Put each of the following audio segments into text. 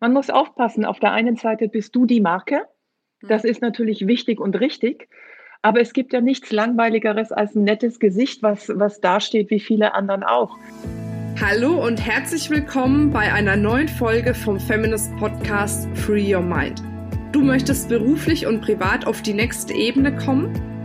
Man muss aufpassen, auf der einen Seite bist du die Marke. Das ist natürlich wichtig und richtig. Aber es gibt ja nichts Langweiligeres als ein nettes Gesicht, was, was dasteht wie viele anderen auch. Hallo und herzlich willkommen bei einer neuen Folge vom Feminist Podcast Free Your Mind. Du möchtest beruflich und privat auf die nächste Ebene kommen?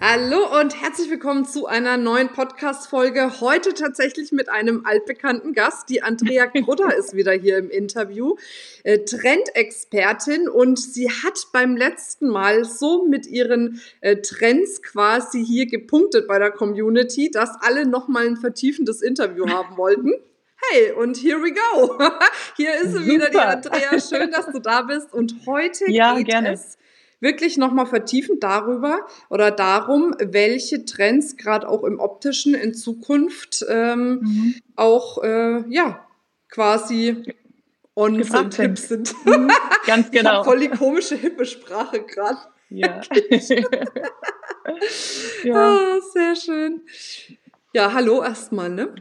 Hallo und herzlich willkommen zu einer neuen Podcast-Folge. Heute tatsächlich mit einem altbekannten Gast. Die Andrea Krudder ist wieder hier im Interview. Äh, Trendexpertin und sie hat beim letzten Mal so mit ihren äh, Trends quasi hier gepunktet bei der Community, dass alle nochmal ein vertiefendes Interview haben wollten. Hey, und here we go. Hier ist sie wieder, die Andrea. Schön, dass du da bist. Und heute ja, geht gerne. es wirklich nochmal vertiefend darüber oder darum, welche Trends gerade auch im optischen in Zukunft ähm, mhm. auch äh, ja quasi on sind, hip sind. Mhm, ganz genau. Voll die komische hippe Sprache gerade. Ja. ja. Ah, sehr schön. Ja, hallo erstmal, ne?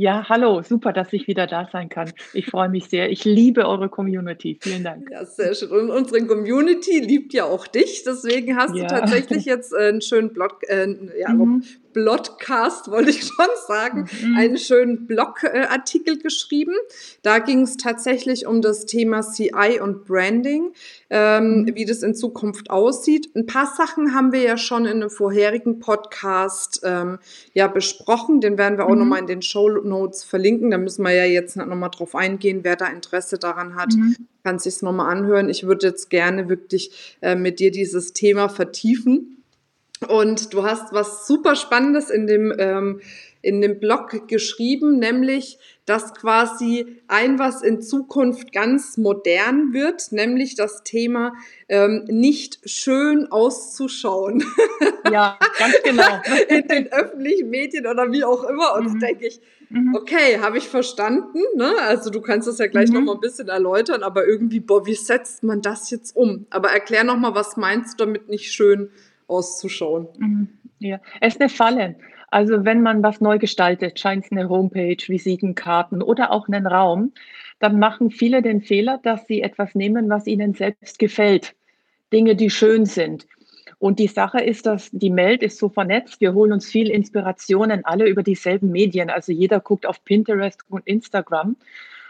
Ja, hallo, super, dass ich wieder da sein kann. Ich freue mich sehr. Ich liebe eure Community. Vielen Dank. Ja, sehr schön. Und unsere Community liebt ja auch dich. Deswegen hast ja. du tatsächlich jetzt einen schönen Blog, äh, ja, mhm. Blogcast, wollte ich schon sagen, mhm. einen schönen Blogartikel geschrieben. Da ging es tatsächlich um das Thema CI und Branding, ähm, mhm. wie das in Zukunft aussieht. Ein paar Sachen haben wir ja schon in einem vorherigen Podcast ähm, ja besprochen. Den werden wir auch mhm. nochmal in den Show Notes verlinken. Da müssen wir ja jetzt nochmal drauf eingehen, wer da Interesse daran hat. Mhm kann sich nochmal anhören. Ich würde jetzt gerne wirklich äh, mit dir dieses Thema vertiefen. Und du hast was super Spannendes in dem, ähm, in dem Blog geschrieben, nämlich, dass quasi ein was in Zukunft ganz modern wird, nämlich das Thema ähm, nicht schön auszuschauen. Ja, ganz genau. in den öffentlichen Medien oder wie auch immer. Und mhm. da denke ich, mhm. okay, habe ich verstanden. Ne? Also du kannst das ja gleich mhm. noch mal ein bisschen erläutern, aber irgendwie, boah, wie setzt man das jetzt um? Aber erklär noch mal, was meinst du damit nicht schön auszuschauen. Mhm. Ja, es ist eine Falle. Also wenn man was neu gestaltet, scheint es eine Homepage, Visitenkarten oder auch einen Raum, dann machen viele den Fehler, dass sie etwas nehmen, was ihnen selbst gefällt. Dinge, die schön sind. Und die Sache ist, dass die Welt ist so vernetzt. Wir holen uns viel Inspirationen, alle über dieselben Medien. Also jeder guckt auf Pinterest und Instagram.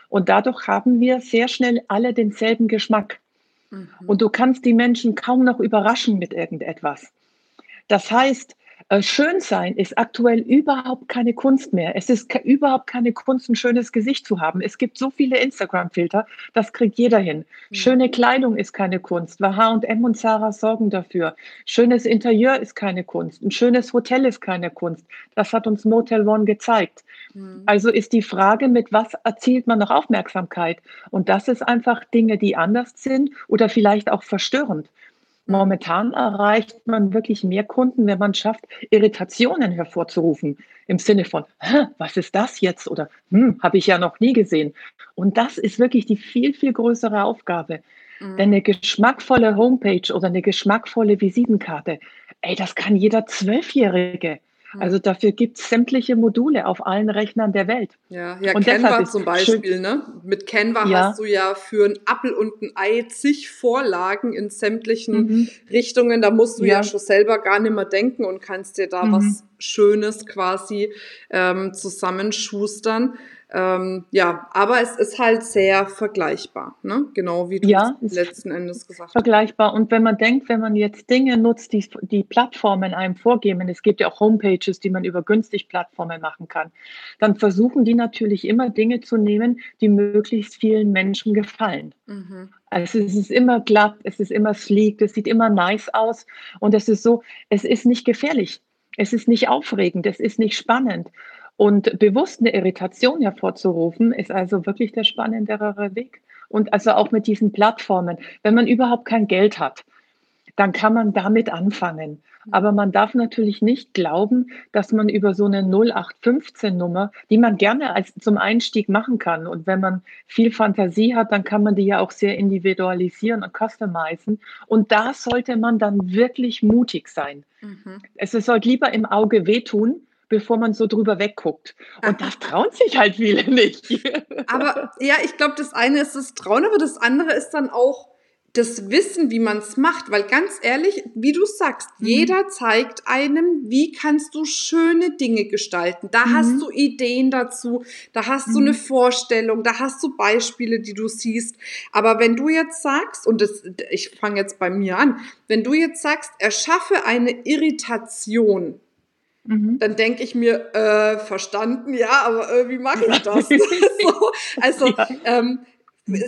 Und dadurch haben wir sehr schnell alle denselben Geschmack. Mhm. Und du kannst die Menschen kaum noch überraschen mit irgendetwas. Das heißt, äh, schön sein ist aktuell überhaupt keine Kunst mehr. Es ist überhaupt keine Kunst, ein schönes Gesicht zu haben. Es gibt so viele Instagram-Filter, das kriegt jeder hin. Mhm. Schöne Kleidung ist keine Kunst, weil H&M und Sarah sorgen dafür. Schönes Interieur ist keine Kunst. Ein schönes Hotel ist keine Kunst. Das hat uns Motel One gezeigt. Mhm. Also ist die Frage, mit was erzielt man noch Aufmerksamkeit? Und das ist einfach Dinge, die anders sind oder vielleicht auch verstörend. Momentan erreicht man wirklich mehr Kunden, wenn man schafft, Irritationen hervorzurufen. Im Sinne von, was ist das jetzt? Oder hm, habe ich ja noch nie gesehen. Und das ist wirklich die viel, viel größere Aufgabe. Mhm. Denn eine geschmackvolle Homepage oder eine geschmackvolle Visitenkarte, ey, das kann jeder Zwölfjährige. Also dafür gibt es sämtliche Module auf allen Rechnern der Welt. Ja, ja und Canva zum Beispiel, schön, ne? Mit Canva ja. hast du ja für ein Apple und ein Ei zig Vorlagen in sämtlichen mhm. Richtungen. Da musst du ja. ja. schon selber gar nicht mehr denken und kannst dir da mhm. was Schönes quasi ähm, zusammenschustern. Ähm, ja, aber es ist halt sehr vergleichbar, ne? genau wie du ja, letzten Endes gesagt hast. Vergleichbar. Und wenn man denkt, wenn man jetzt Dinge nutzt, die die Plattformen einem vorgeben, es gibt ja auch Homepages, die man über günstig Plattformen machen kann, dann versuchen die natürlich immer Dinge zu nehmen, die möglichst vielen Menschen gefallen. Mhm. Also es ist immer glatt, es ist immer sleek, es sieht immer nice aus und es ist so, es ist nicht gefährlich. Es ist nicht aufregend, es ist nicht spannend. Und bewusst eine Irritation hervorzurufen, ist also wirklich der spannendere Weg. Und also auch mit diesen Plattformen, wenn man überhaupt kein Geld hat, dann kann man damit anfangen. Aber man darf natürlich nicht glauben, dass man über so eine 0815-Nummer, die man gerne als zum Einstieg machen kann. Und wenn man viel Fantasie hat, dann kann man die ja auch sehr individualisieren und customizen. Und da sollte man dann wirklich mutig sein. Mhm. Es sollte lieber im Auge wehtun, bevor man so drüber wegguckt. Und das trauen sich halt viele nicht. Aber ja, ich glaube, das eine ist das Trauen, aber das andere ist dann auch das Wissen, wie man es macht, weil ganz ehrlich, wie du sagst, mhm. jeder zeigt einem, wie kannst du schöne Dinge gestalten. Da mhm. hast du Ideen dazu, da hast mhm. du eine Vorstellung, da hast du Beispiele, die du siehst. Aber wenn du jetzt sagst, und das, ich fange jetzt bei mir an, wenn du jetzt sagst, erschaffe eine Irritation, mhm. dann denke ich mir, äh, verstanden, ja, aber äh, wie mache ich das? so, also ja. ähm,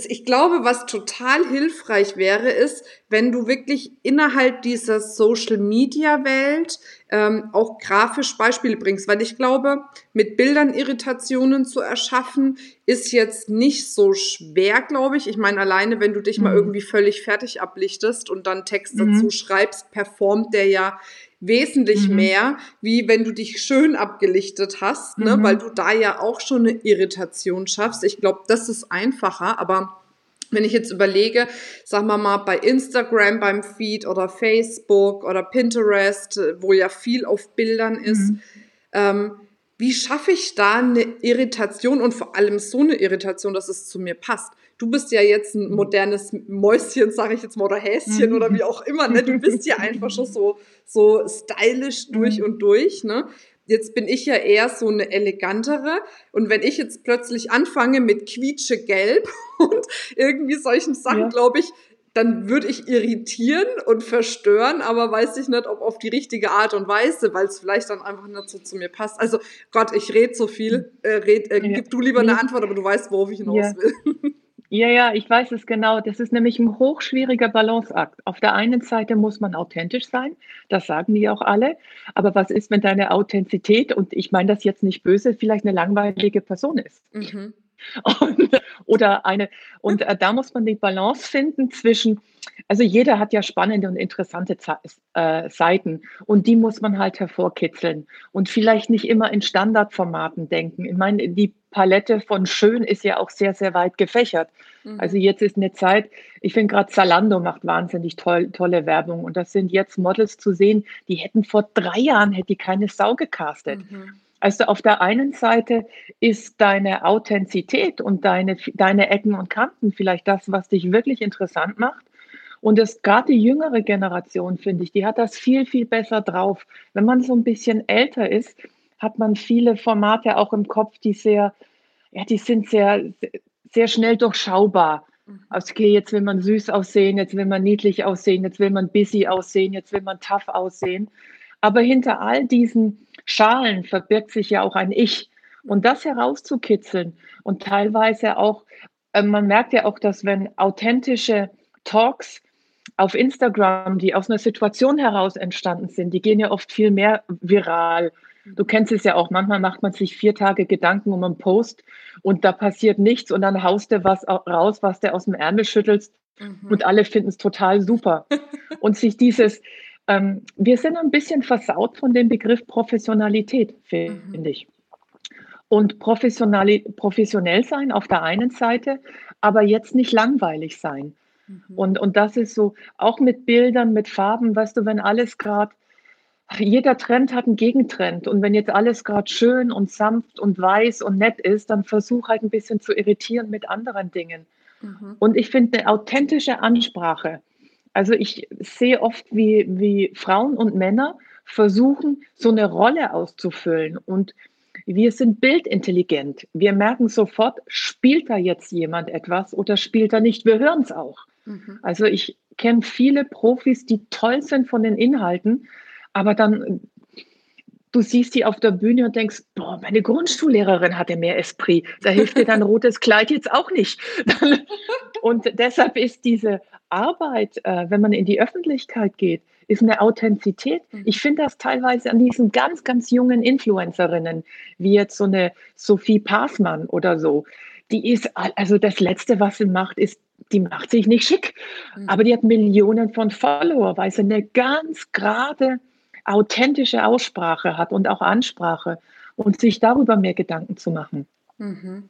ich glaube, was total hilfreich wäre, ist, wenn du wirklich innerhalb dieser Social-Media-Welt ähm, auch grafisch Beispiele bringst, weil ich glaube, mit Bildern Irritationen zu erschaffen, ist jetzt nicht so schwer, glaube ich. Ich meine, alleine, wenn du dich mhm. mal irgendwie völlig fertig ablichtest und dann Text mhm. dazu schreibst, performt der ja wesentlich mhm. mehr, wie wenn du dich schön abgelichtet hast, ne? Mhm. weil du da ja auch schon eine Irritation schaffst. Ich glaube, das ist einfacher, aber wenn ich jetzt überlege, sagen wir mal bei Instagram beim Feed oder Facebook oder Pinterest, wo ja viel auf Bildern ist, mhm. ähm, wie schaffe ich da eine Irritation und vor allem so eine Irritation, dass es zu mir passt? Du bist ja jetzt ein modernes Mäuschen, sage ich jetzt mal, oder Häschen oder wie auch immer, ne? Du bist ja einfach schon so, so stylisch durch mhm. und durch, ne? Jetzt bin ich ja eher so eine elegantere. Und wenn ich jetzt plötzlich anfange mit quietschegelb und irgendwie solchen Sachen, ja. glaube ich, dann würde ich irritieren und verstören, aber weiß ich nicht, ob auf die richtige Art und Weise, weil es vielleicht dann einfach nicht so zu mir passt. Also Gott, ich rede so viel, äh, red, äh, gib du lieber eine Antwort, aber du weißt, worauf ich hinaus ja. will. Ja, ja, ich weiß es genau. Das ist nämlich ein hochschwieriger Balanceakt. Auf der einen Seite muss man authentisch sein, das sagen die auch alle. Aber was ist, wenn deine Authentizität, und ich meine das jetzt nicht böse, vielleicht eine langweilige Person ist? Mhm. Und, oder eine, und äh, da muss man die Balance finden zwischen, also jeder hat ja spannende und interessante äh, Seiten und die muss man halt hervorkitzeln und vielleicht nicht immer in Standardformaten denken. Ich meine, die Palette von schön ist ja auch sehr, sehr weit gefächert. Mhm. Also jetzt ist eine Zeit, ich finde gerade Zalando macht wahnsinnig toll, tolle Werbung und das sind jetzt Models zu sehen, die hätten vor drei Jahren, hätte die keine Sau gecastet. Mhm. Also auf der einen Seite ist deine Authentizität und deine, deine Ecken und Kanten vielleicht das, was dich wirklich interessant macht. Und das gerade die jüngere Generation, finde ich, die hat das viel, viel besser drauf. Wenn man so ein bisschen älter ist, hat man viele Formate auch im Kopf, die sehr, ja, die sind sehr, sehr schnell durchschaubar. Mhm. Also okay, jetzt will man süß aussehen, jetzt will man niedlich aussehen, jetzt will man busy aussehen, jetzt will man tough aussehen. Aber hinter all diesen Schalen verbirgt sich ja auch ein Ich. Und das herauszukitzeln und teilweise auch, äh, man merkt ja auch, dass wenn authentische Talks auf Instagram, die aus einer Situation heraus entstanden sind, die gehen ja oft viel mehr viral. Du kennst es ja auch, manchmal macht man sich vier Tage Gedanken um einen Post und da passiert nichts und dann haust du was raus, was du aus dem Ärmel schüttelst mhm. und alle finden es total super. und sich dieses, ähm, wir sind ein bisschen versaut von dem Begriff Professionalität, finde mhm. ich. Und professionell sein auf der einen Seite, aber jetzt nicht langweilig sein. Mhm. Und, und das ist so, auch mit Bildern, mit Farben, weißt du, wenn alles gerade, jeder Trend hat einen Gegentrend. Und wenn jetzt alles gerade schön und sanft und weiß und nett ist, dann versuch halt ein bisschen zu irritieren mit anderen Dingen. Mhm. Und ich finde eine authentische Ansprache, also ich sehe oft, wie, wie Frauen und Männer versuchen, so eine Rolle auszufüllen. Und wir sind bildintelligent. Wir merken sofort, spielt da jetzt jemand etwas oder spielt er nicht. Wir hören es auch. Mhm. Also ich kenne viele Profis, die toll sind von den Inhalten, aber dann du siehst die auf der Bühne und denkst, boah, meine Grundschullehrerin hatte mehr Esprit. Da hilft dir dein rotes Kleid jetzt auch nicht. Und deshalb ist diese Arbeit, äh, wenn man in die Öffentlichkeit geht, ist eine Authentizität. Mhm. Ich finde das teilweise an diesen ganz, ganz jungen Influencerinnen, wie jetzt so eine Sophie Passmann oder so. Die ist, also das Letzte, was sie macht, ist die macht sich nicht schick, mhm. aber die hat Millionen von Follower, weil sie eine ganz gerade, authentische Aussprache hat und auch Ansprache und sich darüber mehr Gedanken zu machen. Mhm.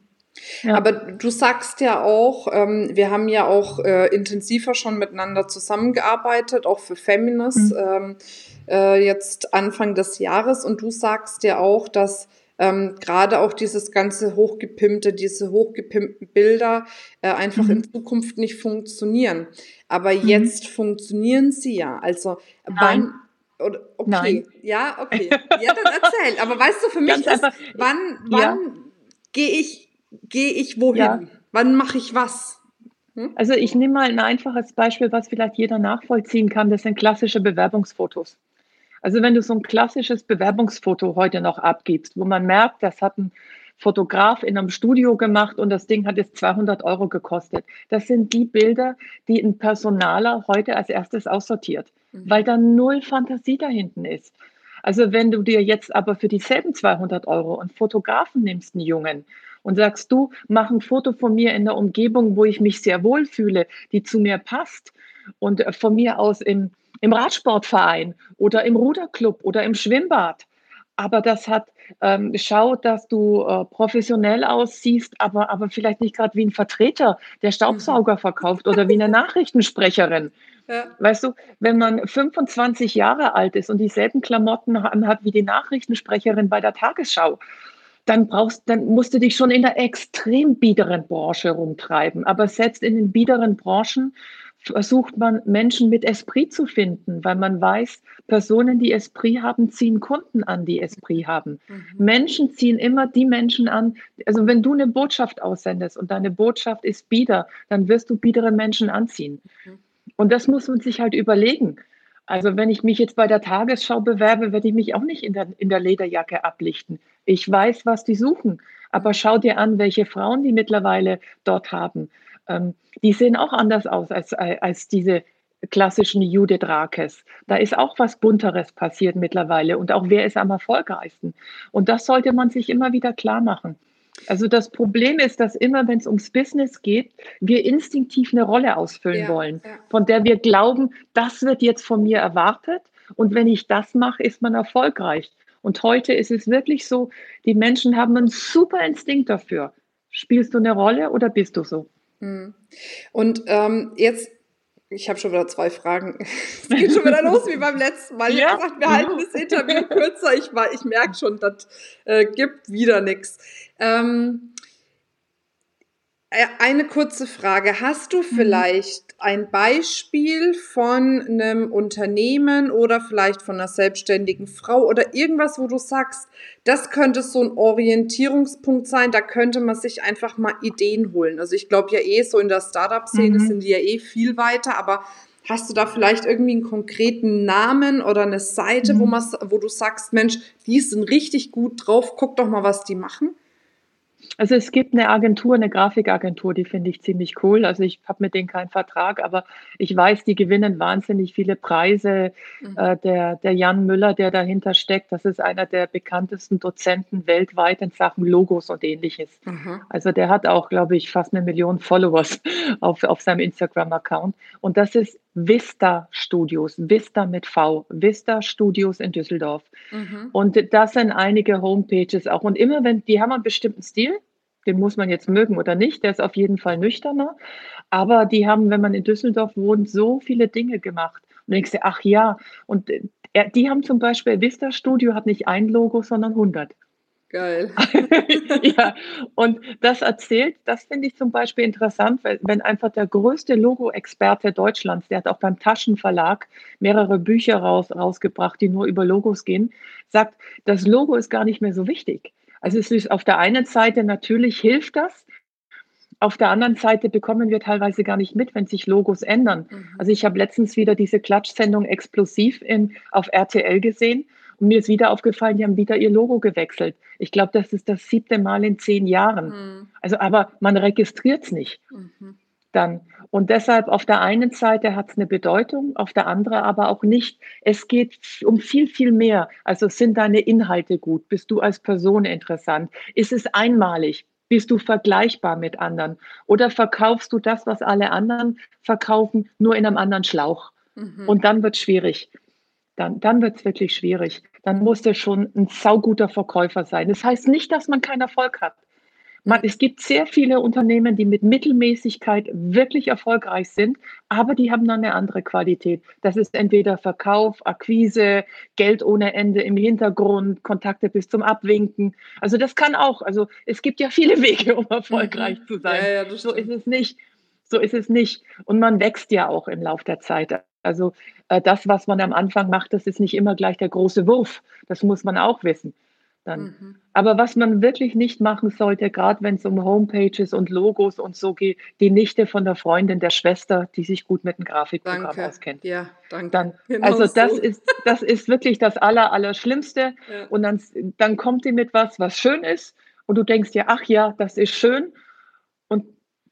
Ja. Aber du sagst ja auch, ähm, wir haben ja auch äh, intensiver schon miteinander zusammengearbeitet, auch für Feminist, mhm. ähm, äh, jetzt Anfang des Jahres. Und du sagst ja auch, dass ähm, gerade auch dieses ganze hochgepimpte, diese hochgepimpten Bilder äh, einfach mhm. in Zukunft nicht funktionieren. Aber mhm. jetzt funktionieren sie ja. Also Nein. wann oder, okay, Nein. ja, okay. Ja, dann erzähl. Aber weißt du, für mich ist, wann, wann ja. gehe ich gehe ich wohin? Ja. Wann mache ich was? Hm? Also ich nehme mal ein einfaches Beispiel, was vielleicht jeder nachvollziehen kann. Das sind klassische Bewerbungsfotos. Also wenn du so ein klassisches Bewerbungsfoto heute noch abgibst, wo man merkt, das hat ein Fotograf in einem Studio gemacht und das Ding hat jetzt 200 Euro gekostet. Das sind die Bilder, die ein Personaler heute als erstes aussortiert, mhm. weil da null Fantasie da hinten ist. Also wenn du dir jetzt aber für dieselben 200 Euro einen Fotografen nimmst, einen Jungen, und sagst du, mach ein Foto von mir in der Umgebung, wo ich mich sehr wohl fühle, die zu mir passt und äh, von mir aus im, im Radsportverein oder im Ruderclub oder im Schwimmbad. Aber das hat, ähm, schau, dass du äh, professionell aussiehst, aber, aber vielleicht nicht gerade wie ein Vertreter, der Staubsauger verkauft oder wie eine Nachrichtensprecherin. Ja. Weißt du, wenn man 25 Jahre alt ist und dieselben Klamotten anhat wie die Nachrichtensprecherin bei der Tagesschau, dann brauchst, dann musst du dich schon in der extrem biederen Branche rumtreiben. Aber selbst in den biederen Branchen versucht man Menschen mit Esprit zu finden, weil man weiß, Personen, die Esprit haben, ziehen Kunden an, die Esprit haben. Mhm. Menschen ziehen immer die Menschen an. Also wenn du eine Botschaft aussendest und deine Botschaft ist bieder, dann wirst du biedere Menschen anziehen. Mhm. Und das muss man sich halt überlegen. Also wenn ich mich jetzt bei der Tagesschau bewerbe, werde ich mich auch nicht in der, in der Lederjacke ablichten. Ich weiß, was die suchen. Aber schau dir an, welche Frauen die mittlerweile dort haben. Ähm, die sehen auch anders aus als, als diese klassischen Judith Rakes. Da ist auch was Bunteres passiert mittlerweile und auch wer ist am erfolgreichsten. Und das sollte man sich immer wieder klar machen. Also das Problem ist, dass immer, wenn es ums Business geht, wir instinktiv eine Rolle ausfüllen ja, wollen, ja. von der wir glauben, das wird jetzt von mir erwartet. Und wenn ich das mache, ist man erfolgreich. Und heute ist es wirklich so, die Menschen haben einen super Instinkt dafür. Spielst du eine Rolle oder bist du so? Hm. Und ähm, jetzt ich habe schon wieder zwei Fragen. Es geht schon wieder los wie beim letzten Mal. Ich habe gesagt, wir halten das Interview kürzer. Ich, ich merke schon, das äh, gibt wieder nichts. Ähm, äh, eine kurze Frage. Hast du mhm. vielleicht ein Beispiel von einem Unternehmen oder vielleicht von einer selbstständigen Frau oder irgendwas, wo du sagst, das könnte so ein Orientierungspunkt sein, da könnte man sich einfach mal Ideen holen. Also ich glaube ja eh, so in der Startup-Szene mhm. sind die ja eh viel weiter, aber hast du da vielleicht irgendwie einen konkreten Namen oder eine Seite, mhm. wo, man, wo du sagst, Mensch, die sind richtig gut drauf, guck doch mal, was die machen? Also es gibt eine Agentur, eine Grafikagentur, die finde ich ziemlich cool. Also ich habe mit denen keinen Vertrag, aber ich weiß, die gewinnen wahnsinnig viele Preise. Mhm. Äh, der, der Jan Müller, der dahinter steckt, das ist einer der bekanntesten Dozenten weltweit in Sachen Logos und ähnliches. Mhm. Also der hat auch, glaube ich, fast eine Million Followers auf, auf seinem Instagram-Account. Und das ist Vista Studios, Vista mit V, Vista Studios in Düsseldorf. Mhm. Und das sind einige Homepages auch. Und immer wenn, die haben einen bestimmten Stil, den muss man jetzt mögen oder nicht, der ist auf jeden Fall nüchterner. Aber die haben, wenn man in Düsseldorf wohnt, so viele Dinge gemacht. Und denkst du, ach ja, und äh, die haben zum Beispiel, Vista Studio hat nicht ein Logo, sondern 100. Geil. ja, und das erzählt, das finde ich zum Beispiel interessant, wenn einfach der größte Logo-Experte Deutschlands, der hat auch beim Taschenverlag mehrere Bücher raus, rausgebracht, die nur über Logos gehen, sagt, das Logo ist gar nicht mehr so wichtig. Also es ist auf der einen Seite natürlich hilft das, auf der anderen Seite bekommen wir teilweise gar nicht mit, wenn sich Logos ändern. Mhm. Also ich habe letztens wieder diese Klatschsendung explosiv in, auf RTL gesehen und mir ist wieder aufgefallen, die haben wieder ihr Logo gewechselt. Ich glaube, das ist das siebte Mal in zehn Jahren. Mhm. Also, aber man registriert es nicht. Mhm. Dann. Und deshalb auf der einen Seite hat es eine Bedeutung, auf der anderen aber auch nicht. Es geht um viel, viel mehr. Also sind deine Inhalte gut? Bist du als Person interessant? Ist es einmalig? Bist du vergleichbar mit anderen? Oder verkaufst du das, was alle anderen verkaufen, nur in einem anderen Schlauch? Mhm. Und dann wird es schwierig. Dann, dann wird es wirklich schwierig. Dann muss der schon ein sauguter Verkäufer sein. Das heißt nicht, dass man keinen Erfolg hat. Man, es gibt sehr viele Unternehmen, die mit Mittelmäßigkeit wirklich erfolgreich sind, aber die haben dann eine andere Qualität. Das ist entweder Verkauf, Akquise, Geld ohne Ende im Hintergrund, Kontakte bis zum Abwinken. Also das kann auch. Also es gibt ja viele Wege, um erfolgreich mhm. zu sein. Ja, ja, so ist es nicht. So ist es nicht. Und man wächst ja auch im Laufe der Zeit. Also äh, das, was man am Anfang macht, das ist nicht immer gleich der große Wurf. Das muss man auch wissen dann. Mhm. Aber was man wirklich nicht machen sollte, gerade wenn es um Homepages und Logos und so geht, die Nichte von der Freundin der Schwester, die sich gut mit dem Grafikprogramm danke. auskennt. Ja, danke. Dann, genau also das so. ist das ist wirklich das aller Allerschlimmste. Ja. Und dann, dann kommt die mit was, was schön ist, und du denkst dir, ach ja, das ist schön. Und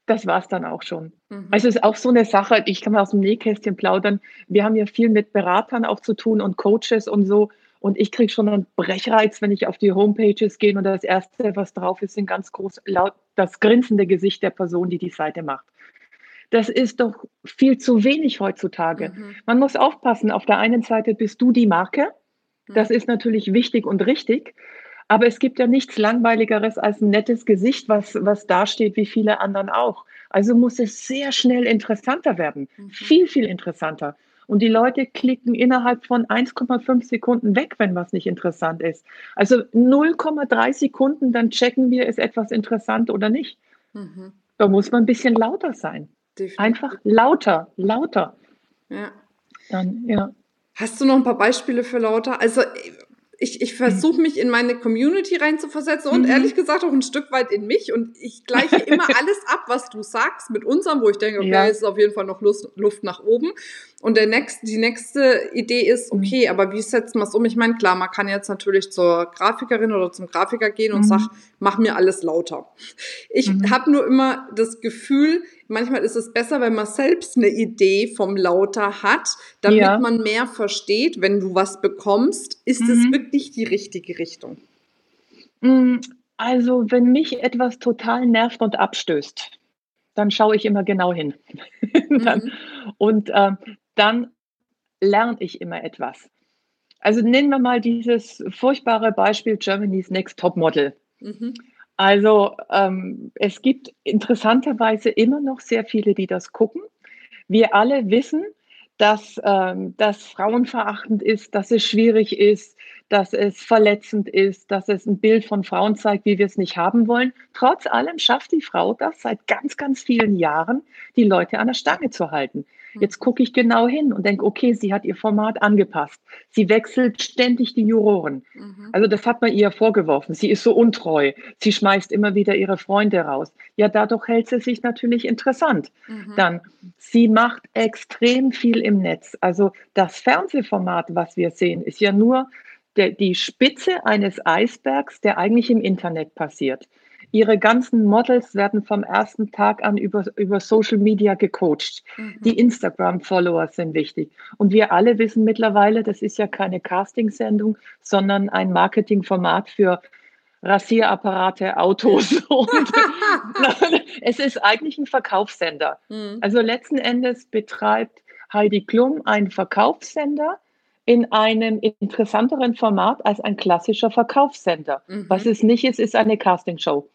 das war es dann auch schon. Mhm. Also es ist auch so eine Sache, ich kann mal aus dem Nähkästchen plaudern. Wir haben ja viel mit Beratern auch zu tun und Coaches und so. Und ich kriege schon einen Brechreiz, wenn ich auf die Homepages gehe und das Erste, was drauf ist, sind ganz groß laut das grinsende Gesicht der Person, die die Seite macht. Das ist doch viel zu wenig heutzutage. Mhm. Man muss aufpassen, auf der einen Seite bist du die Marke. Das mhm. ist natürlich wichtig und richtig. Aber es gibt ja nichts Langweiligeres als ein nettes Gesicht, was, was dasteht, wie viele anderen auch. Also muss es sehr schnell interessanter werden. Mhm. Viel, viel interessanter. Und die Leute klicken innerhalb von 1,5 Sekunden weg, wenn was nicht interessant ist. Also 0,3 Sekunden, dann checken wir, ist etwas interessant oder nicht. Mhm. Da muss man ein bisschen lauter sein. Definitiv. Einfach lauter, lauter. Ja. Dann, ja. Hast du noch ein paar Beispiele für lauter? Also ich, ich versuche mich in meine Community reinzuversetzen und mhm. ehrlich gesagt auch ein Stück weit in mich. Und ich gleiche immer alles ab, was du sagst mit unserem, wo ich denke, okay, ja. es ist auf jeden Fall noch Luft, Luft nach oben. Und der nächste, die nächste Idee ist, mhm. okay, mhm. aber wie setzt man es um? Ich meine, klar, man kann jetzt natürlich zur Grafikerin oder zum Grafiker gehen und mhm. sagt, mach mir alles lauter. Ich mhm. habe nur immer das Gefühl, manchmal ist es besser, wenn man selbst eine Idee vom Lauter hat, damit ja. man mehr versteht, wenn du was bekommst. Ist es mhm. wirklich die richtige Richtung? Mm, also, wenn mich etwas total nervt und abstößt, dann schaue ich immer genau hin. dann, mhm. Und äh, dann lerne ich immer etwas. Also nehmen wir mal dieses furchtbare Beispiel Germany's Next Top Model. Mhm. Also ähm, es gibt interessanterweise immer noch sehr viele, die das gucken. Wir alle wissen, dass ähm, das frauenverachtend ist, dass es schwierig ist, dass es verletzend ist, dass es ein Bild von Frauen zeigt, wie wir es nicht haben wollen. Trotz allem schafft die Frau das seit ganz, ganz vielen Jahren, die Leute an der Stange zu halten. Hm. Jetzt gucke ich genau hin und denke, okay, sie hat ihr Format angepasst. Sie wechselt ständig die Juroren. Mhm. Also das hat man ihr vorgeworfen. Sie ist so untreu. Sie schmeißt immer wieder ihre Freunde raus. Ja, dadurch hält sie sich natürlich interessant. Mhm. Dann, sie macht extrem viel im Netz. Also das Fernsehformat, was wir sehen, ist ja nur der, die Spitze eines Eisbergs, der eigentlich im Internet passiert. Ihre ganzen Models werden vom ersten Tag an über, über Social Media gecoacht. Mhm. Die Instagram-Follower sind wichtig. Und wir alle wissen mittlerweile, das ist ja keine Castingsendung, sondern ein Marketingformat für Rasierapparate, Autos. Und es ist eigentlich ein Verkaufssender. Mhm. Also letzten Endes betreibt Heidi Klum einen Verkaufssender, in einem interessanteren Format als ein klassischer Verkaufssender. Mhm. Was es nicht ist, ist eine Castingshow.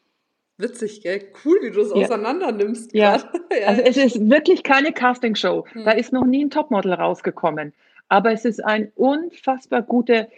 Witzig, gell? Cool, wie du es ja. auseinander nimmst. Ja. ja. also es ist wirklich keine Castingshow. Mhm. Da ist noch nie ein Topmodel rausgekommen. Aber es ist eine unfassbar gute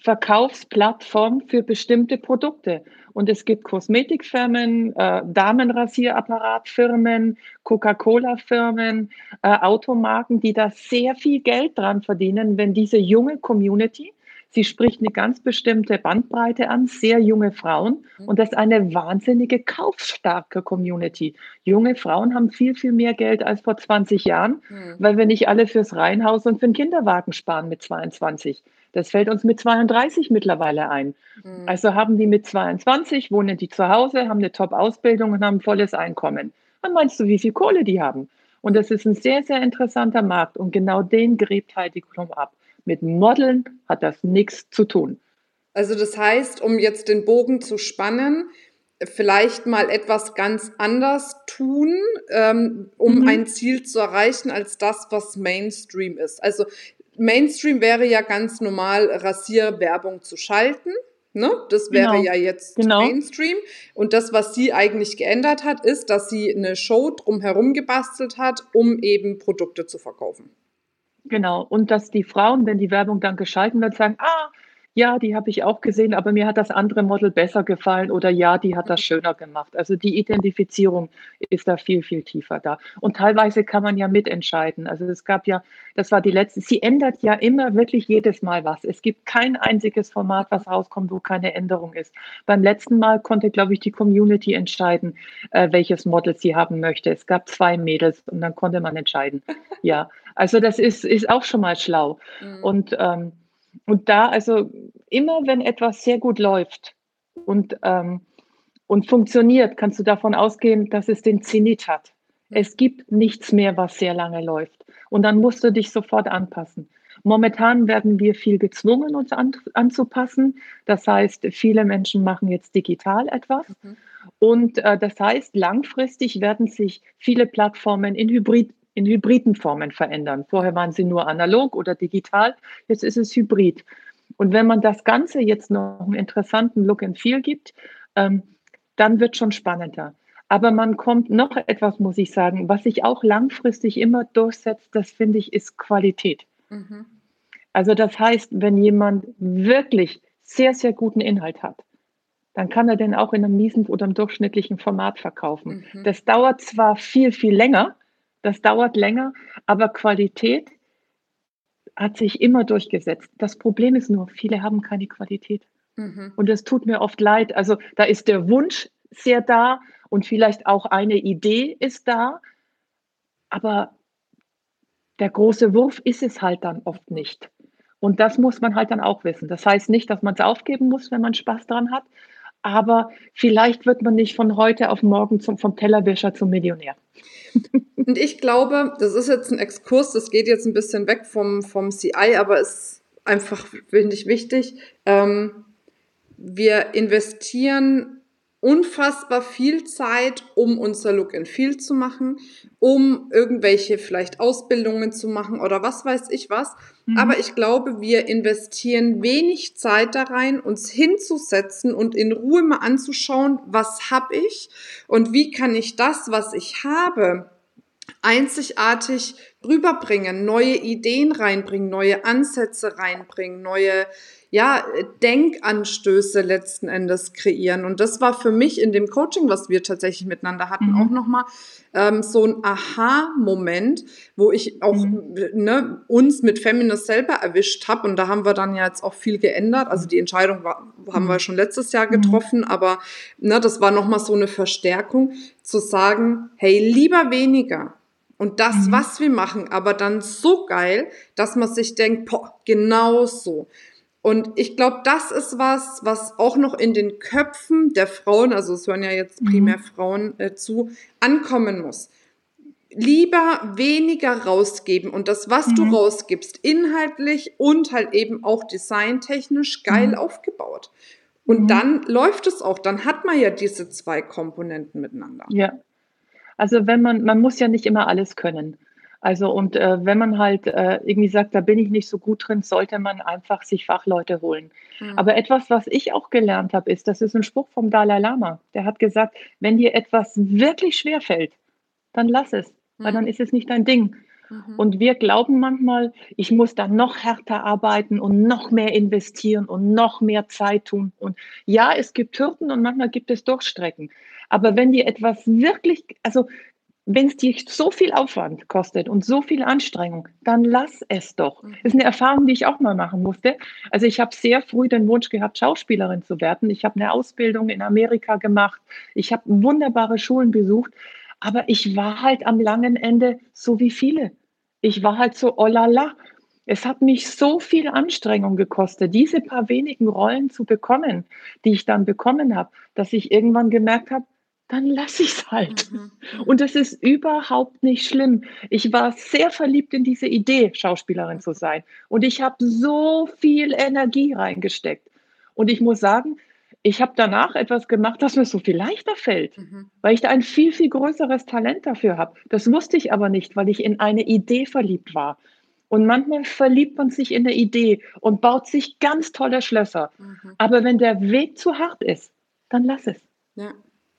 Verkaufsplattform für bestimmte Produkte. Und es gibt Kosmetikfirmen, äh, Damenrasierapparatfirmen, Coca-Cola-Firmen, äh, Automarken, die da sehr viel Geld dran verdienen, wenn diese junge Community, sie spricht eine ganz bestimmte Bandbreite an, sehr junge Frauen. Und das ist eine wahnsinnige kaufstarke Community. Junge Frauen haben viel, viel mehr Geld als vor 20 Jahren, mhm. weil wir nicht alle fürs Reihenhaus und für den Kinderwagen sparen mit 22. Das fällt uns mit 32 mittlerweile ein. Mhm. Also haben die mit 22, wohnen die zu Hause, haben eine Top-Ausbildung und haben volles Einkommen. Dann meinst du, wie viel Kohle die haben? Und das ist ein sehr, sehr interessanter Markt. Und genau den gräbt Heidi Klum ab. Mit Modeln hat das nichts zu tun. Also das heißt, um jetzt den Bogen zu spannen, vielleicht mal etwas ganz anders tun, ähm, um mhm. ein Ziel zu erreichen, als das, was Mainstream ist. Also Mainstream wäre ja ganz normal, Rasierwerbung zu schalten. Ne? Das wäre genau. ja jetzt genau. Mainstream. Und das, was sie eigentlich geändert hat, ist, dass sie eine Show drumherum gebastelt hat, um eben Produkte zu verkaufen. Genau. Und dass die Frauen, wenn die Werbung dann geschalten wird, sagen, ah, ja, die habe ich auch gesehen, aber mir hat das andere Model besser gefallen oder ja, die hat das schöner gemacht. Also die Identifizierung ist da viel, viel tiefer da. Und teilweise kann man ja mitentscheiden. Also es gab ja, das war die letzte, sie ändert ja immer wirklich jedes Mal was. Es gibt kein einziges Format, was rauskommt, wo keine Änderung ist. Beim letzten Mal konnte, glaube ich, die Community entscheiden, äh, welches Model sie haben möchte. Es gab zwei Mädels und dann konnte man entscheiden. Ja, also das ist, ist auch schon mal schlau. Mhm. Und ähm, und da, also immer wenn etwas sehr gut läuft und, ähm, und funktioniert, kannst du davon ausgehen, dass es den Zenit hat. Es gibt nichts mehr, was sehr lange läuft. Und dann musst du dich sofort anpassen. Momentan werden wir viel gezwungen, uns an, anzupassen. Das heißt, viele Menschen machen jetzt digital etwas. Mhm. Und äh, das heißt, langfristig werden sich viele Plattformen in Hybrid in hybriden Formen verändern. Vorher waren sie nur analog oder digital, jetzt ist es hybrid. Und wenn man das Ganze jetzt noch einen interessanten Look and Feel gibt, ähm, dann wird schon spannender. Aber man kommt noch etwas, muss ich sagen, was sich auch langfristig immer durchsetzt, das finde ich, ist Qualität. Mhm. Also das heißt, wenn jemand wirklich sehr, sehr guten Inhalt hat, dann kann er den auch in einem miesen oder einem durchschnittlichen Format verkaufen. Mhm. Das dauert zwar viel, viel länger, das dauert länger, aber Qualität hat sich immer durchgesetzt. Das Problem ist nur, viele haben keine Qualität. Mhm. Und es tut mir oft leid. Also da ist der Wunsch sehr da und vielleicht auch eine Idee ist da, aber der große Wurf ist es halt dann oft nicht. Und das muss man halt dann auch wissen. Das heißt nicht, dass man es aufgeben muss, wenn man Spaß daran hat, aber vielleicht wird man nicht von heute auf morgen zum, vom Tellerwischer zum Millionär. Und ich glaube, das ist jetzt ein Exkurs, das geht jetzt ein bisschen weg vom, vom CI, aber ist einfach, finde ich, wichtig. Ähm, wir investieren unfassbar viel Zeit, um unser Look and Feel zu machen, um irgendwelche vielleicht Ausbildungen zu machen oder was weiß ich was. Mhm. Aber ich glaube, wir investieren wenig Zeit da rein, uns hinzusetzen und in Ruhe mal anzuschauen, was habe ich und wie kann ich das, was ich habe, einzigartig rüberbringen, neue Ideen reinbringen, neue Ansätze reinbringen, neue ja, Denkanstöße letzten Endes kreieren. Und das war für mich in dem Coaching, was wir tatsächlich miteinander hatten, mhm. auch nochmal ähm, so ein Aha-Moment, wo ich auch mhm. ne, uns mit Feminist selber erwischt habe. Und da haben wir dann ja jetzt auch viel geändert. Also die Entscheidung war, haben mhm. wir schon letztes Jahr mhm. getroffen, aber ne, das war nochmal so eine Verstärkung, zu sagen, hey, lieber weniger. Und das, mhm. was wir machen, aber dann so geil, dass man sich denkt, boah, genau so. Und ich glaube, das ist was, was auch noch in den Köpfen der Frauen, also es hören ja jetzt primär mhm. Frauen äh, zu, ankommen muss. Lieber weniger rausgeben und das, was mhm. du rausgibst, inhaltlich und halt eben auch designtechnisch geil mhm. aufgebaut. Und mhm. dann läuft es auch, dann hat man ja diese zwei Komponenten miteinander. Ja. Also wenn man, man muss ja nicht immer alles können. Also und äh, wenn man halt äh, irgendwie sagt, da bin ich nicht so gut drin, sollte man einfach sich Fachleute holen. Mhm. Aber etwas, was ich auch gelernt habe, ist, das ist ein Spruch vom Dalai Lama. Der hat gesagt, wenn dir etwas wirklich schwer fällt, dann lass es, mhm. weil dann ist es nicht dein Ding. Mhm. Und wir glauben manchmal, ich muss da noch härter arbeiten und noch mehr investieren und noch mehr Zeit tun. Und ja, es gibt Hürden und manchmal gibt es Durchstrecken. Aber wenn dir etwas wirklich, also wenn es dir so viel Aufwand kostet und so viel Anstrengung, dann lass es doch. Mhm. Das ist eine Erfahrung, die ich auch mal machen musste. Also ich habe sehr früh den Wunsch gehabt, Schauspielerin zu werden. Ich habe eine Ausbildung in Amerika gemacht. Ich habe wunderbare Schulen besucht. Aber ich war halt am langen Ende so wie viele. Ich war halt so, oh la la. Es hat mich so viel Anstrengung gekostet, diese paar wenigen Rollen zu bekommen, die ich dann bekommen habe, dass ich irgendwann gemerkt habe, dann lasse ich es halt. Mhm, mhm. Und es ist überhaupt nicht schlimm. Ich war sehr verliebt in diese Idee, Schauspielerin zu sein. Und ich habe so viel Energie reingesteckt. Und ich muss sagen, ich habe danach etwas gemacht, das mir so viel leichter fällt, mhm. weil ich da ein viel, viel größeres Talent dafür habe. Das wusste ich aber nicht, weil ich in eine Idee verliebt war. Und manchmal verliebt man sich in eine Idee und baut sich ganz tolle Schlösser. Mhm. Aber wenn der Weg zu hart ist, dann lass es. Ja,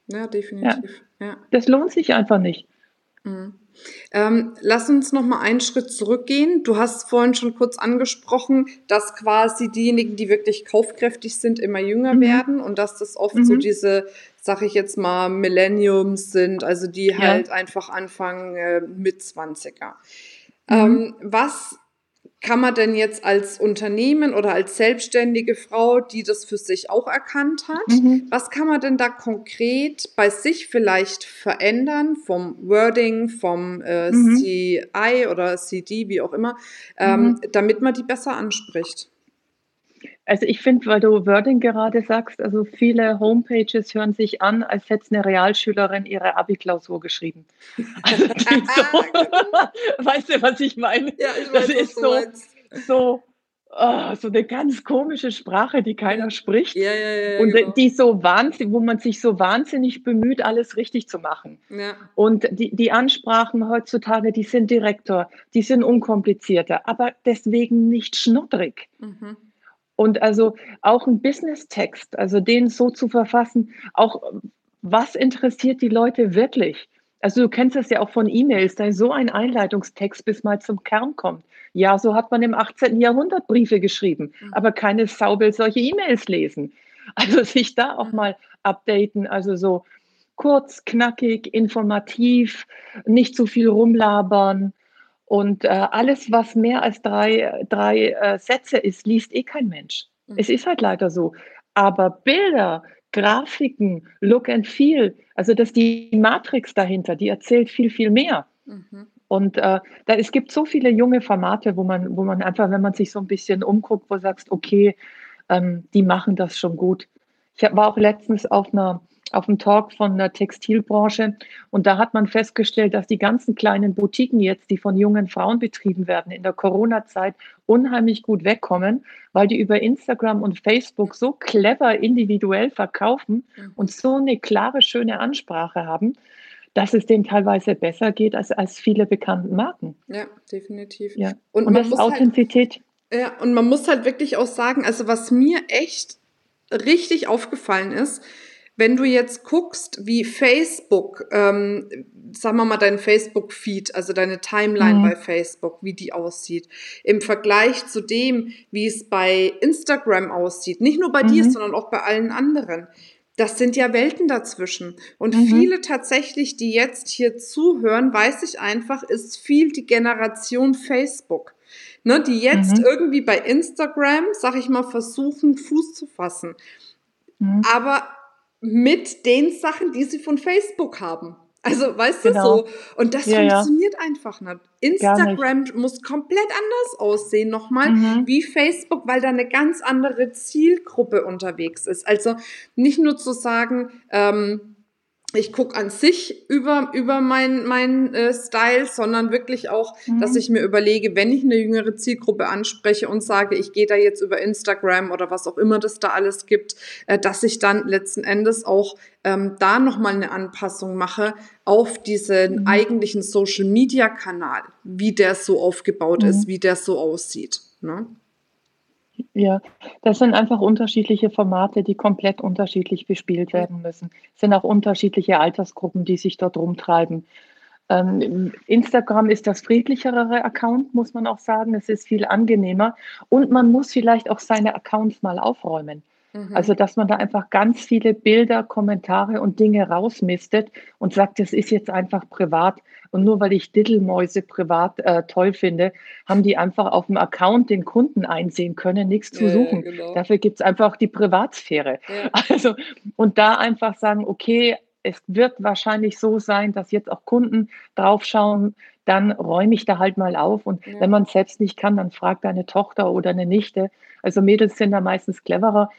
ja definitiv. Ja. Ja. Das lohnt sich einfach nicht. Mhm. Ähm, lass uns noch mal einen Schritt zurückgehen. Du hast vorhin schon kurz angesprochen, dass quasi diejenigen, die wirklich kaufkräftig sind, immer jünger mhm. werden und dass das oft mhm. so diese, sag ich jetzt mal, Millenniums sind, also die ja. halt einfach anfangen äh, mit 20er. Mhm. Ähm, was kann man denn jetzt als Unternehmen oder als selbstständige Frau, die das für sich auch erkannt hat, mhm. was kann man denn da konkret bei sich vielleicht verändern vom Wording, vom äh, mhm. CI oder CD, wie auch immer, ähm, mhm. damit man die besser anspricht? Also ich finde, weil du Wording gerade sagst, also viele Homepages hören sich an, als hätte eine Realschülerin ihre Abi-Klausur geschrieben. Also so, weißt du, was ich meine? Ja, ich weiß, das ist so, so, oh, so eine ganz komische Sprache, die keiner spricht. Ja, ja, ja, und genau. die so wahnsinnig, wo man sich so wahnsinnig bemüht, alles richtig zu machen. Ja. Und die, die Ansprachen heutzutage, die sind direkter, die sind unkomplizierter, aber deswegen nicht schnoddrig. Mhm. Und also auch ein Business-Text, also den so zu verfassen, auch was interessiert die Leute wirklich? Also du kennst es ja auch von E-Mails, da ist so ein Einleitungstext, bis mal zum Kern kommt. Ja, so hat man im 18. Jahrhundert Briefe geschrieben, mhm. aber keine Sau will solche E-Mails lesen. Also sich da auch mal updaten, also so kurz, knackig, informativ, nicht zu viel rumlabern, und äh, alles, was mehr als drei, drei äh, Sätze ist, liest eh kein Mensch. Mhm. Es ist halt leider so. Aber Bilder, Grafiken, Look and Feel, also das die Matrix dahinter, die erzählt viel, viel mehr. Mhm. Und äh, da, es gibt so viele junge Formate, wo man, wo man einfach, wenn man sich so ein bisschen umguckt, wo sagst, okay, ähm, die machen das schon gut. Ich war auch letztens auf einer auf dem Talk von der Textilbranche. Und da hat man festgestellt, dass die ganzen kleinen Boutiquen jetzt, die von jungen Frauen betrieben werden, in der Corona-Zeit unheimlich gut wegkommen, weil die über Instagram und Facebook so clever individuell verkaufen mhm. und so eine klare, schöne Ansprache haben, dass es denen teilweise besser geht als, als viele bekannten Marken. Ja, definitiv. Ja. Und, und das halt Authentizität. Halt, ja, und man muss halt wirklich auch sagen, also was mir echt richtig aufgefallen ist, wenn du jetzt guckst, wie Facebook, ähm, sagen wir mal, dein Facebook-Feed, also deine Timeline mhm. bei Facebook, wie die aussieht, im Vergleich zu dem, wie es bei Instagram aussieht, nicht nur bei mhm. dir, sondern auch bei allen anderen, das sind ja Welten dazwischen. Und mhm. viele tatsächlich, die jetzt hier zuhören, weiß ich einfach, ist viel die Generation Facebook. Ne, die jetzt mhm. irgendwie bei Instagram, sag ich mal, versuchen, Fuß zu fassen. Mhm. Aber mit den Sachen, die sie von Facebook haben. Also, weißt genau. du so? Und das ja, funktioniert ja. einfach nicht. Instagram nicht. muss komplett anders aussehen, nochmal, mhm. wie Facebook, weil da eine ganz andere Zielgruppe unterwegs ist. Also nicht nur zu sagen, ähm, ich gucke an sich über, über mein, mein äh, Style, sondern wirklich auch, mhm. dass ich mir überlege, wenn ich eine jüngere Zielgruppe anspreche und sage, ich gehe da jetzt über Instagram oder was auch immer das da alles gibt, äh, dass ich dann letzten Endes auch ähm, da nochmal eine Anpassung mache auf diesen mhm. eigentlichen Social-Media-Kanal, wie der so aufgebaut mhm. ist, wie der so aussieht. Ne? Ja, das sind einfach unterschiedliche Formate, die komplett unterschiedlich bespielt werden müssen. Es sind auch unterschiedliche Altersgruppen, die sich dort rumtreiben. Ähm, Instagram ist das friedlichere Account, muss man auch sagen. Es ist viel angenehmer. Und man muss vielleicht auch seine Accounts mal aufräumen. Mhm. Also, dass man da einfach ganz viele Bilder, Kommentare und Dinge rausmistet und sagt, das ist jetzt einfach privat. Und nur weil ich Diddelmäuse privat äh, toll finde, haben die einfach auf dem Account den Kunden einsehen können, nichts zu suchen. Ja, genau. Dafür gibt es einfach die Privatsphäre. Ja. Also, und da einfach sagen, okay, es wird wahrscheinlich so sein, dass jetzt auch Kunden draufschauen, dann räume ich da halt mal auf. Und ja. wenn man es selbst nicht kann, dann fragt eine Tochter oder eine Nichte. Also Mädels sind da meistens cleverer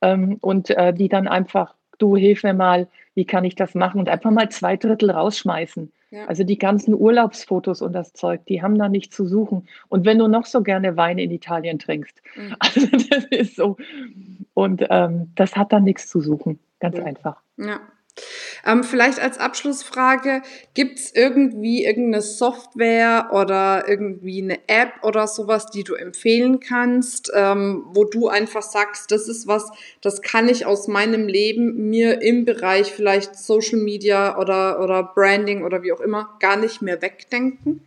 ähm, und äh, die dann einfach, du hilf mir mal, wie kann ich das machen und einfach mal zwei Drittel rausschmeißen. Ja. Also die ganzen Urlaubsfotos und das Zeug, die haben da nichts zu suchen. Und wenn du noch so gerne Wein in Italien trinkst, mhm. also das ist so. Und ähm, das hat da nichts zu suchen, ganz ja. einfach. Ja. Ähm, vielleicht als Abschlussfrage, gibt es irgendwie irgendeine Software oder irgendwie eine App oder sowas, die du empfehlen kannst, ähm, wo du einfach sagst, das ist was, das kann ich aus meinem Leben mir im Bereich vielleicht Social Media oder, oder Branding oder wie auch immer gar nicht mehr wegdenken?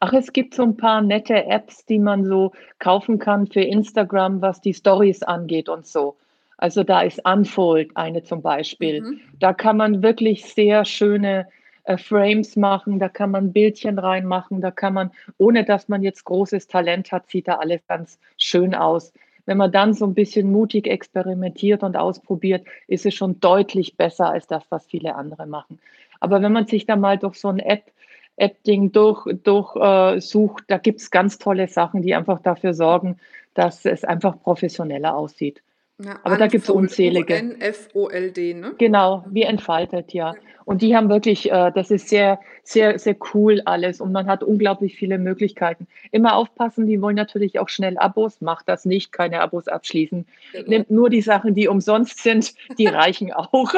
Ach, es gibt so ein paar nette Apps, die man so kaufen kann für Instagram, was die Stories angeht und so. Also da ist Unfold eine zum Beispiel. Mhm. Da kann man wirklich sehr schöne äh, Frames machen, da kann man Bildchen reinmachen, da kann man, ohne dass man jetzt großes Talent hat, sieht da alles ganz schön aus. Wenn man dann so ein bisschen mutig experimentiert und ausprobiert, ist es schon deutlich besser als das, was viele andere machen. Aber wenn man sich da mal durch so ein App, App-Ding durchsucht, durch, äh, da gibt es ganz tolle Sachen, die einfach dafür sorgen, dass es einfach professioneller aussieht. Ja, Aber da gibt es unzählige. N-F-O-L-D, ne? Genau, wie entfaltet, ja. Und die haben wirklich, äh, das ist sehr, sehr, sehr cool alles und man hat unglaublich viele Möglichkeiten. Immer aufpassen, die wollen natürlich auch schnell Abos, macht das nicht, keine Abos abschließen. Genau. Nimmt nur die Sachen, die umsonst sind, die reichen auch.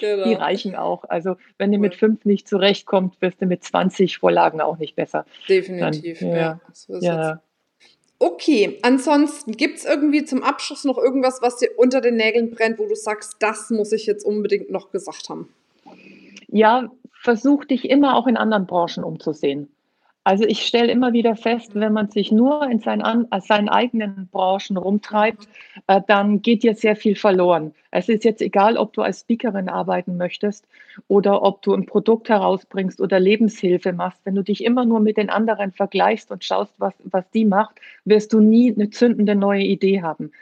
Genau. Die reichen auch. Also wenn du mit fünf nicht zurechtkommst, wirst du mit 20 Vorlagen auch nicht besser. Definitiv, Dann, ja. ja. Okay, ansonsten gibt es irgendwie zum Abschluss noch irgendwas, was dir unter den Nägeln brennt, wo du sagst, das muss ich jetzt unbedingt noch gesagt haben? Ja, versuch dich immer auch in anderen Branchen umzusehen. Also ich stelle immer wieder fest, wenn man sich nur in seinen, äh, seinen eigenen Branchen rumtreibt, äh, dann geht dir sehr viel verloren. Es ist jetzt egal, ob du als Speakerin arbeiten möchtest oder ob du ein Produkt herausbringst oder Lebenshilfe machst. Wenn du dich immer nur mit den anderen vergleichst und schaust, was, was die macht, wirst du nie eine zündende neue Idee haben.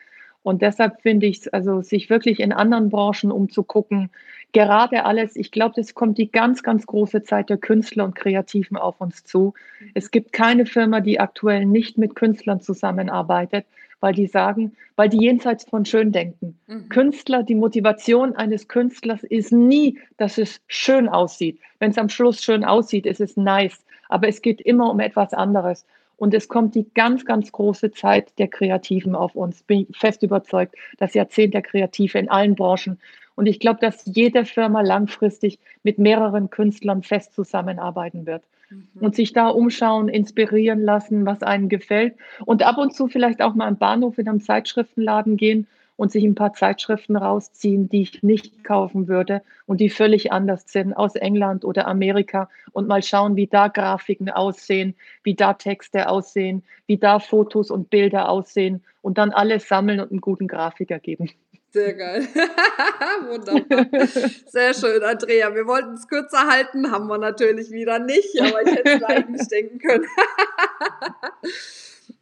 Und deshalb finde ich es, also sich wirklich in anderen Branchen umzugucken, gerade alles, ich glaube, es kommt die ganz, ganz große Zeit der Künstler und Kreativen auf uns zu. Es gibt keine Firma, die aktuell nicht mit Künstlern zusammenarbeitet, weil die sagen, weil die jenseits von schön denken. Mhm. Künstler, die Motivation eines Künstlers ist nie, dass es schön aussieht. Wenn es am Schluss schön aussieht, ist es nice. Aber es geht immer um etwas anderes. Und es kommt die ganz, ganz große Zeit der Kreativen auf uns. Bin ich fest überzeugt, das Jahrzehnt der Kreative in allen Branchen. Und ich glaube, dass jede Firma langfristig mit mehreren Künstlern fest zusammenarbeiten wird mhm. und sich da umschauen, inspirieren lassen, was einem gefällt. Und ab und zu vielleicht auch mal am Bahnhof in einem Zeitschriftenladen gehen und sich ein paar Zeitschriften rausziehen, die ich nicht kaufen würde und die völlig anders sind aus England oder Amerika und mal schauen, wie da Grafiken aussehen, wie da Texte aussehen, wie da Fotos und Bilder aussehen und dann alles sammeln und einen guten Grafiker geben. Sehr geil. Wunderbar. Sehr schön, Andrea. Wir wollten es kürzer halten, haben wir natürlich wieder nicht, aber ich hätte es eigentlich denken können.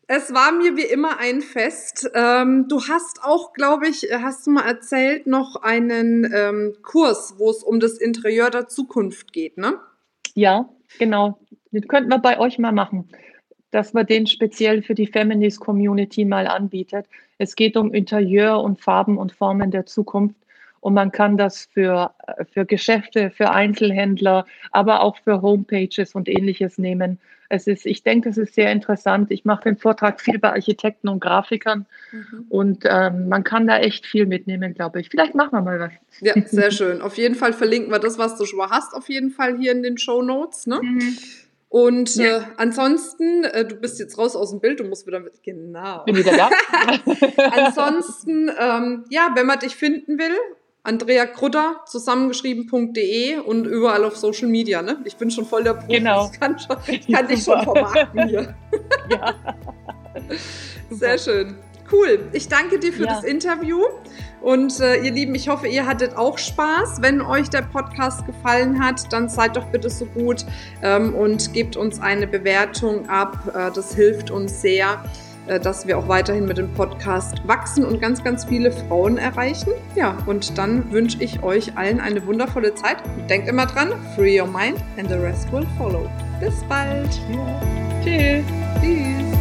Es war mir wie immer ein Fest. Ähm, du hast auch, glaube ich, hast du mal erzählt, noch einen ähm, Kurs, wo es um das Interieur der Zukunft geht, ne? Ja, genau. Den könnten wir bei euch mal machen, dass man den speziell für die Feminist Community mal anbietet. Es geht um Interieur und Farben und Formen der Zukunft. Und man kann das für, für Geschäfte, für Einzelhändler, aber auch für Homepages und ähnliches nehmen. Es ist, ich denke, es ist sehr interessant. Ich mache den Vortrag viel bei Architekten und Grafikern mhm. und ähm, man kann da echt viel mitnehmen, glaube ich. Vielleicht machen wir mal was. Ja, sehr schön. Auf jeden Fall verlinken wir das, was du schon mal hast, auf jeden Fall hier in den Show Notes. Ne? Mhm. Und ja. äh, ansonsten, äh, du bist jetzt raus aus dem Bild, du musst wieder mit. Genau. Bin wieder da. ansonsten, ähm, ja, wenn man dich finden will, Andrea Krutter, zusammengeschrieben.de und überall auf Social Media, ne? Ich bin schon voll der Profi. Genau. Ich kann, schon, ich kann dich schon vermarkten hier. ja. Sehr schön. Cool. Ich danke dir für ja. das Interview. Und äh, ihr Lieben, ich hoffe, ihr hattet auch Spaß. Wenn euch der Podcast gefallen hat, dann seid doch bitte so gut ähm, und gebt uns eine Bewertung ab. Äh, das hilft uns sehr. Äh, dass wir auch weiterhin mit dem Podcast wachsen und ganz, ganz viele Frauen erreichen. Ja, und dann wünsche ich euch allen eine wundervolle Zeit. denkt immer dran, free your mind and the rest will follow. Bis bald. Ja. Tschüss. Tschüss.